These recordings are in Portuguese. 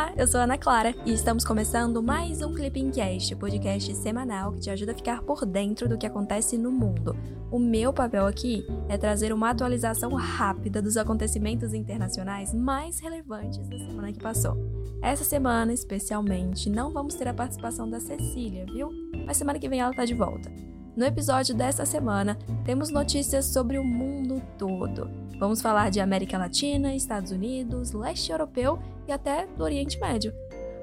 Olá, eu sou Ana Clara e estamos começando mais um Clipping Cast, podcast semanal que te ajuda a ficar por dentro do que acontece no mundo. O meu papel aqui é trazer uma atualização rápida dos acontecimentos internacionais mais relevantes da semana que passou. Essa semana, especialmente, não vamos ter a participação da Cecília, viu? Mas semana que vem ela tá de volta. No episódio dessa semana, temos notícias sobre o mundo todo. Vamos falar de América Latina, Estados Unidos, leste europeu e até do Oriente Médio.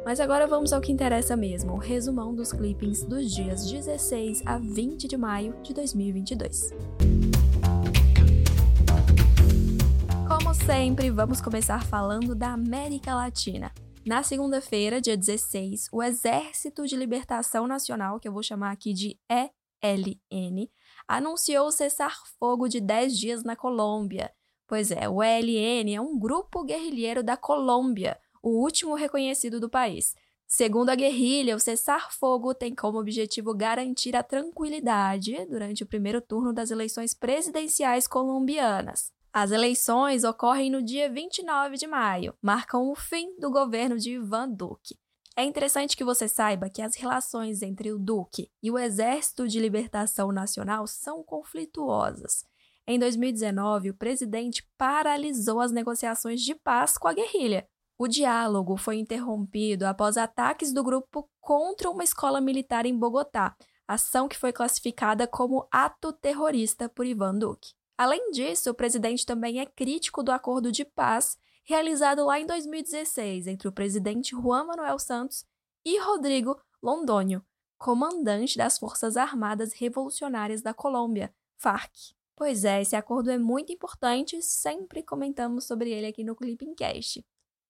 Mas agora vamos ao que interessa mesmo, o resumão dos clippings dos dias 16 a 20 de maio de 2022. Como sempre, vamos começar falando da América Latina. Na segunda-feira, dia 16, o Exército de Libertação Nacional, que eu vou chamar aqui de ELN, anunciou o cessar-fogo de 10 dias na Colômbia. Pois é, o ELN é um grupo guerrilheiro da Colômbia, o último reconhecido do país. Segundo a guerrilha, o cessar-fogo tem como objetivo garantir a tranquilidade durante o primeiro turno das eleições presidenciais colombianas. As eleições ocorrem no dia 29 de maio, marcam o fim do governo de Ivan Duque. É interessante que você saiba que as relações entre o Duque e o Exército de Libertação Nacional são conflituosas. Em 2019, o presidente paralisou as negociações de paz com a guerrilha. O diálogo foi interrompido após ataques do grupo contra uma escola militar em Bogotá, ação que foi classificada como ato terrorista por Ivan Duque. Além disso, o presidente também é crítico do acordo de paz realizado lá em 2016 entre o presidente Juan Manuel Santos e Rodrigo Londônio, comandante das Forças Armadas Revolucionárias da Colômbia, FARC. Pois é, esse acordo é muito importante, sempre comentamos sobre ele aqui no Clipping Cast.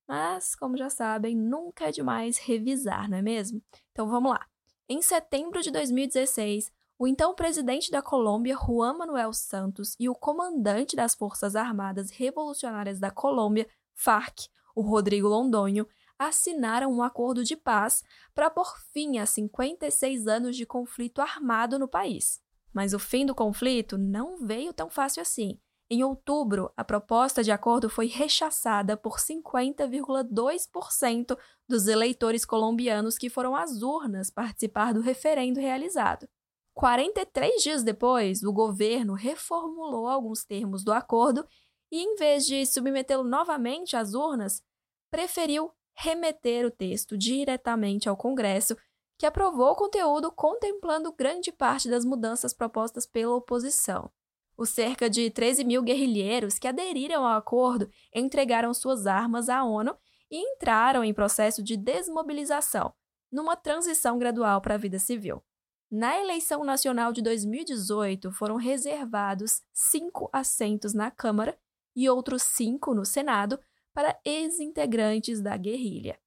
Mas, como já sabem, nunca é demais revisar, não é mesmo? Então vamos lá. Em setembro de 2016, o então presidente da Colômbia, Juan Manuel Santos, e o comandante das Forças Armadas Revolucionárias da Colômbia, FARC, o Rodrigo Londônio, assinaram um acordo de paz para pôr fim a 56 anos de conflito armado no país. Mas o fim do conflito não veio tão fácil assim. Em outubro, a proposta de acordo foi rechaçada por 50,2% dos eleitores colombianos que foram às urnas participar do referendo realizado. 43 dias depois, o governo reformulou alguns termos do acordo e, em vez de submetê-lo novamente às urnas, preferiu remeter o texto diretamente ao Congresso, que aprovou o conteúdo contemplando grande parte das mudanças propostas pela oposição. Os cerca de 13 mil guerrilheiros que aderiram ao acordo entregaram suas armas à ONU e entraram em processo de desmobilização, numa transição gradual para a vida civil. Na eleição nacional de 2018, foram reservados cinco assentos na Câmara e outros cinco no Senado para ex-integrantes da guerrilha,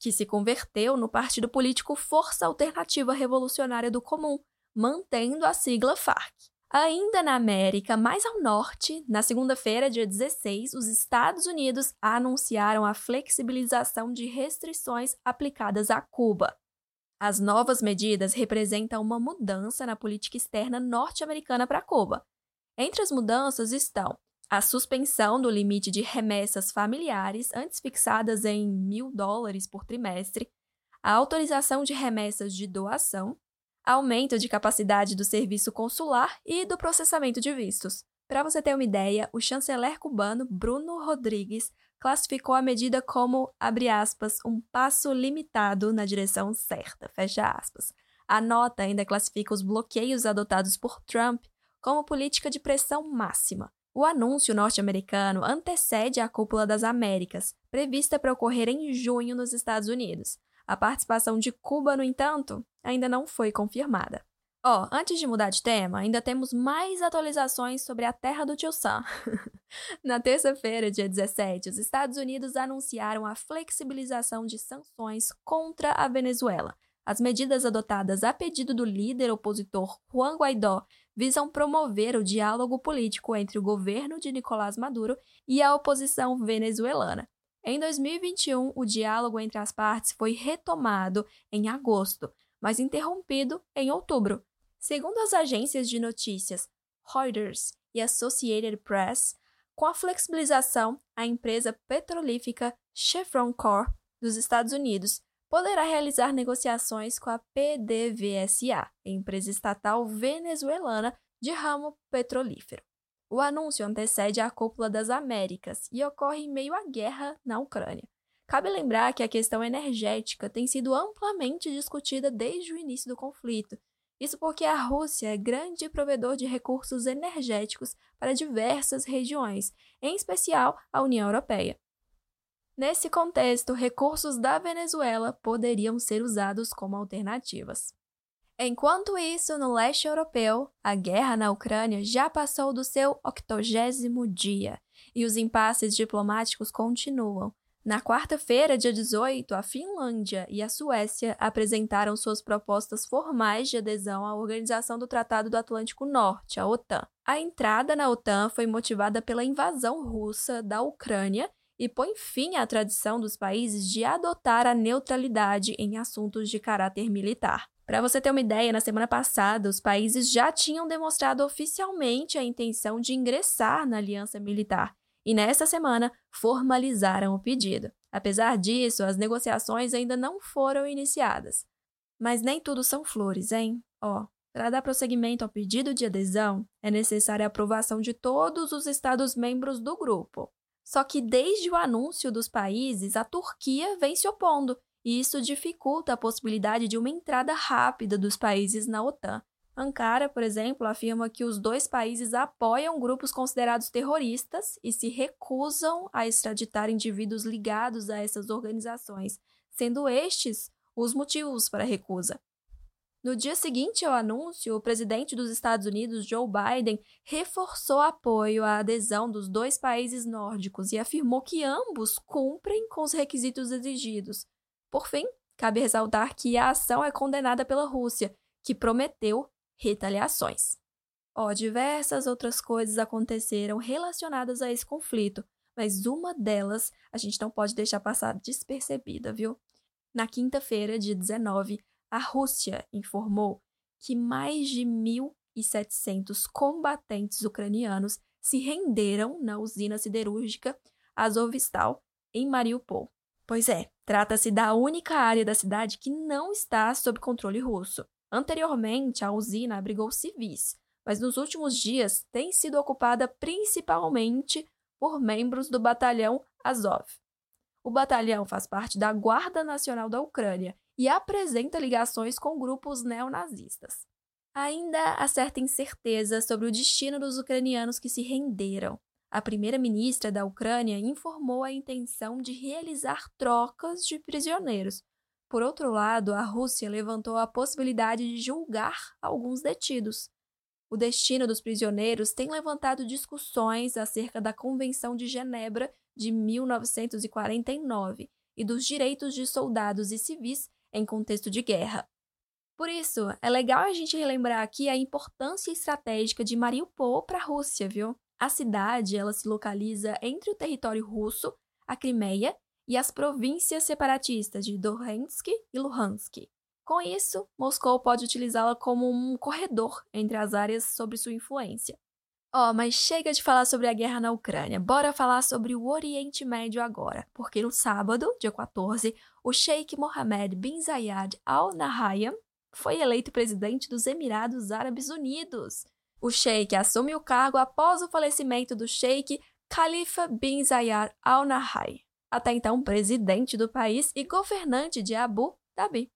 que se converteu no partido político Força Alternativa Revolucionária do Comum, mantendo a sigla FARC. Ainda na América, mais ao norte, na segunda-feira, dia 16, os Estados Unidos anunciaram a flexibilização de restrições aplicadas a Cuba. As novas medidas representam uma mudança na política externa norte-americana para Cuba. Entre as mudanças estão a suspensão do limite de remessas familiares, antes fixadas em mil dólares por trimestre, a autorização de remessas de doação, aumento de capacidade do serviço consular e do processamento de vistos. Para você ter uma ideia, o chanceler cubano Bruno Rodrigues classificou a medida como, abre aspas, um passo limitado na direção certa, fecha aspas. A nota ainda classifica os bloqueios adotados por Trump como política de pressão máxima, o anúncio norte-americano antecede a Cúpula das Américas, prevista para ocorrer em junho nos Estados Unidos. A participação de Cuba, no entanto, ainda não foi confirmada. Ó, oh, antes de mudar de tema, ainda temos mais atualizações sobre a terra do tio Sam. Na terça-feira, dia 17, os Estados Unidos anunciaram a flexibilização de sanções contra a Venezuela. As medidas adotadas a pedido do líder opositor Juan Guaidó visam promover o diálogo político entre o governo de Nicolás Maduro e a oposição venezuelana. Em 2021, o diálogo entre as partes foi retomado em agosto, mas interrompido em outubro. Segundo as agências de notícias Reuters e Associated Press, com a flexibilização, a empresa petrolífica Chevron Corp dos Estados Unidos poderá realizar negociações com a PDVSA, empresa estatal venezuelana de ramo petrolífero. O anúncio antecede a Cúpula das Américas e ocorre em meio à guerra na Ucrânia. Cabe lembrar que a questão energética tem sido amplamente discutida desde o início do conflito. Isso porque a Rússia é grande provedor de recursos energéticos para diversas regiões, em especial a União Europeia. Nesse contexto, recursos da Venezuela poderiam ser usados como alternativas. Enquanto isso, no leste europeu, a guerra na Ucrânia já passou do seu octogésimo dia e os impasses diplomáticos continuam. Na quarta-feira, dia 18, a Finlândia e a Suécia apresentaram suas propostas formais de adesão à Organização do Tratado do Atlântico Norte, a OTAN. A entrada na OTAN foi motivada pela invasão russa da Ucrânia e põe fim à tradição dos países de adotar a neutralidade em assuntos de caráter militar. Para você ter uma ideia, na semana passada, os países já tinham demonstrado oficialmente a intenção de ingressar na aliança militar e, nesta semana, formalizaram o pedido. Apesar disso, as negociações ainda não foram iniciadas. Mas nem tudo são flores, hein? Ó, para dar prosseguimento ao pedido de adesão, é necessária a aprovação de todos os Estados-membros do grupo. Só que desde o anúncio dos países, a Turquia vem se opondo e isso dificulta a possibilidade de uma entrada rápida dos países na OTAN. Ankara, por exemplo, afirma que os dois países apoiam grupos considerados terroristas e se recusam a extraditar indivíduos ligados a essas organizações, sendo estes os motivos para a recusa. No dia seguinte ao anúncio, o presidente dos Estados Unidos, Joe Biden, reforçou apoio à adesão dos dois países nórdicos e afirmou que ambos cumprem com os requisitos exigidos, por fim, cabe ressaltar que a ação é condenada pela Rússia, que prometeu retaliações. Ó, diversas outras coisas aconteceram relacionadas a esse conflito, mas uma delas a gente não pode deixar passar despercebida, viu? Na quinta-feira, dia 19, a Rússia informou que mais de 1.700 combatentes ucranianos se renderam na usina siderúrgica Azovstal, em Mariupol. Pois é, trata-se da única área da cidade que não está sob controle russo. Anteriormente, a usina abrigou civis, mas nos últimos dias tem sido ocupada principalmente por membros do batalhão Azov. O batalhão faz parte da Guarda Nacional da Ucrânia e apresenta ligações com grupos neonazistas. Ainda há certa incerteza sobre o destino dos ucranianos que se renderam. A primeira-ministra da Ucrânia informou a intenção de realizar trocas de prisioneiros. Por outro lado, a Rússia levantou a possibilidade de julgar alguns detidos. O destino dos prisioneiros tem levantado discussões acerca da Convenção de Genebra de 1949 e dos direitos de soldados e civis em contexto de guerra. Por isso, é legal a gente relembrar aqui a importância estratégica de Mariupol para a Rússia, viu? A cidade ela se localiza entre o território russo, a Crimeia e as províncias separatistas de Donetsk e Luhansk. Com isso, Moscou pode utilizá-la como um corredor entre as áreas sob sua influência. Ó, oh, mas chega de falar sobre a guerra na Ucrânia. Bora falar sobre o Oriente Médio agora, porque no sábado, dia 14, o Sheikh Mohammed bin Zayed Al Nahyan foi eleito presidente dos Emirados Árabes Unidos. O sheik assume o cargo após o falecimento do sheik Khalifa bin Zayed Al Nahyan, até então presidente do país e governante de Abu Dhabi.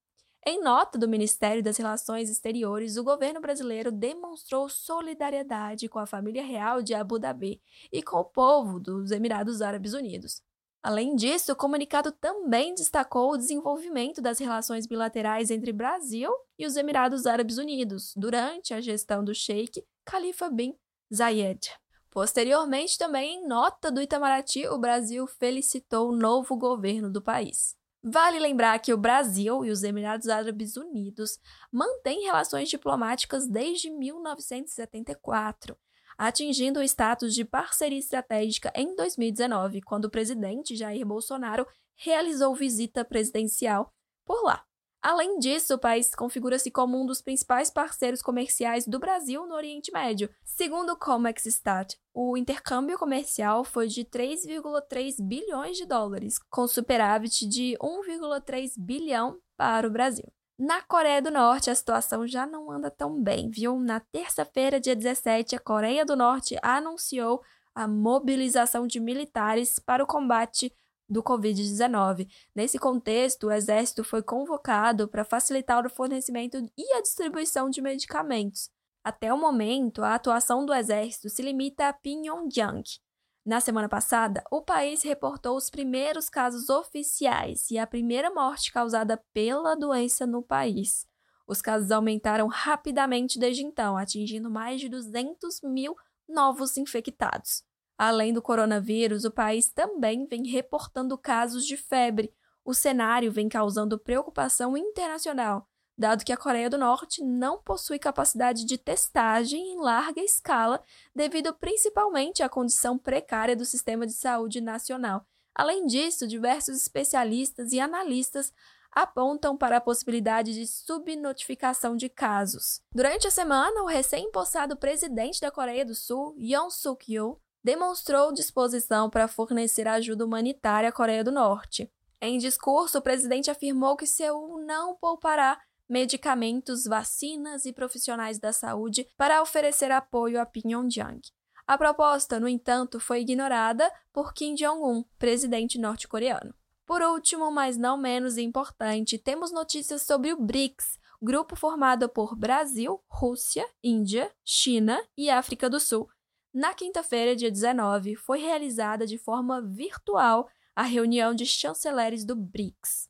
Em nota do Ministério das Relações Exteriores, o governo brasileiro demonstrou solidariedade com a família real de Abu Dhabi e com o povo dos Emirados Árabes Unidos. Além disso, o comunicado também destacou o desenvolvimento das relações bilaterais entre Brasil e os Emirados Árabes Unidos durante a gestão do Sheikh Khalifa bin Zayed. Posteriormente, também em nota do Itamaraty, o Brasil felicitou o novo governo do país. Vale lembrar que o Brasil e os Emirados Árabes Unidos mantêm relações diplomáticas desde 1974, atingindo o status de parceria estratégica em 2019, quando o presidente Jair Bolsonaro realizou visita presidencial por lá. Além disso, o país configura-se como um dos principais parceiros comerciais do Brasil no Oriente Médio. Segundo o Comexstat, o intercâmbio comercial foi de 3,3 bilhões de dólares, com superávit de 1,3 bilhão para o Brasil. Na Coreia do Norte, a situação já não anda tão bem, viu? Na terça-feira, dia 17, a Coreia do Norte anunciou a mobilização de militares para o combate do Covid-19. Nesse contexto, o Exército foi convocado para facilitar o fornecimento e a distribuição de medicamentos. Até o momento, a atuação do Exército se limita a Pyongyang. Na semana passada, o país reportou os primeiros casos oficiais e a primeira morte causada pela doença no país. Os casos aumentaram rapidamente desde então, atingindo mais de 200 mil novos infectados. Além do coronavírus, o país também vem reportando casos de febre. O cenário vem causando preocupação internacional, dado que a Coreia do Norte não possui capacidade de testagem em larga escala, devido principalmente à condição precária do sistema de saúde nacional. Além disso, diversos especialistas e analistas apontam para a possibilidade de subnotificação de casos. Durante a semana, o recém-impossado presidente da Coreia do Sul, Yoon Suk-yeol, demonstrou disposição para fornecer ajuda humanitária à Coreia do Norte. Em discurso, o presidente afirmou que Seul não poupará medicamentos, vacinas e profissionais da saúde para oferecer apoio a Pyongyang. A proposta, no entanto, foi ignorada por Kim Jong-un, presidente norte-coreano. Por último, mas não menos importante, temos notícias sobre o BRICS, grupo formado por Brasil, Rússia, Índia, China e África do Sul, na quinta-feira, dia 19, foi realizada de forma virtual a reunião de chanceleres do BRICS.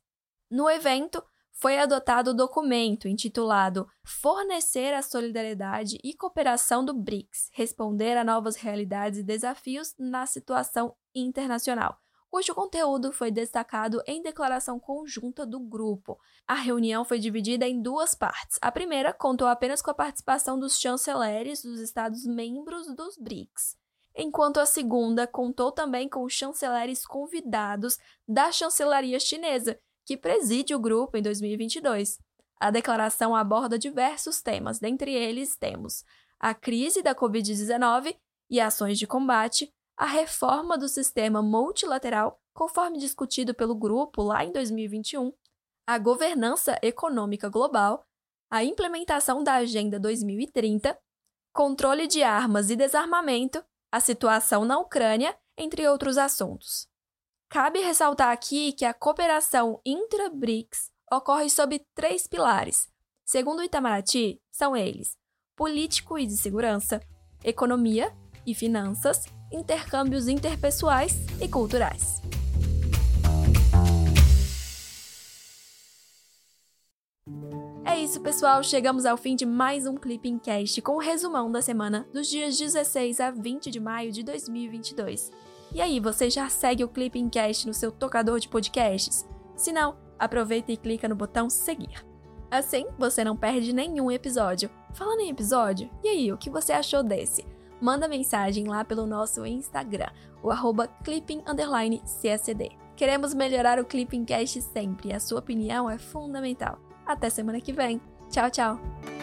No evento, foi adotado o documento intitulado Fornecer a Solidariedade e Cooperação do BRICS Responder a Novas Realidades e Desafios na Situação Internacional, cujo conteúdo foi destacado em declaração conjunta do grupo. A reunião foi dividida em duas partes. A primeira contou apenas com a participação dos chanceleres dos Estados-membros dos BRICS, enquanto a segunda contou também com chanceleres convidados da chancelaria chinesa, que preside o grupo em 2022. A declaração aborda diversos temas, dentre eles temos a crise da Covid-19 e ações de combate, a reforma do sistema multilateral, conforme discutido pelo grupo lá em 2021, a governança econômica global, a implementação da Agenda 2030, controle de armas e desarmamento, a situação na Ucrânia, entre outros assuntos. Cabe ressaltar aqui que a cooperação intra-BRICS ocorre sob três pilares. Segundo o Itamaraty, são eles: político e de segurança, economia e finanças intercâmbios interpessoais e culturais. É isso, pessoal. Chegamos ao fim de mais um Clipping Cast com o um resumão da semana dos dias 16 a 20 de maio de 2022. E aí, você já segue o Clipping Cast no seu tocador de podcasts? Se não, aproveita e clica no botão seguir. Assim, você não perde nenhum episódio. Falando em episódio, e aí, o que você achou desse? Manda mensagem lá pelo nosso Instagram, o arroba clipping__csd. Queremos melhorar o Clipping Cast sempre a sua opinião é fundamental. Até semana que vem. Tchau, tchau!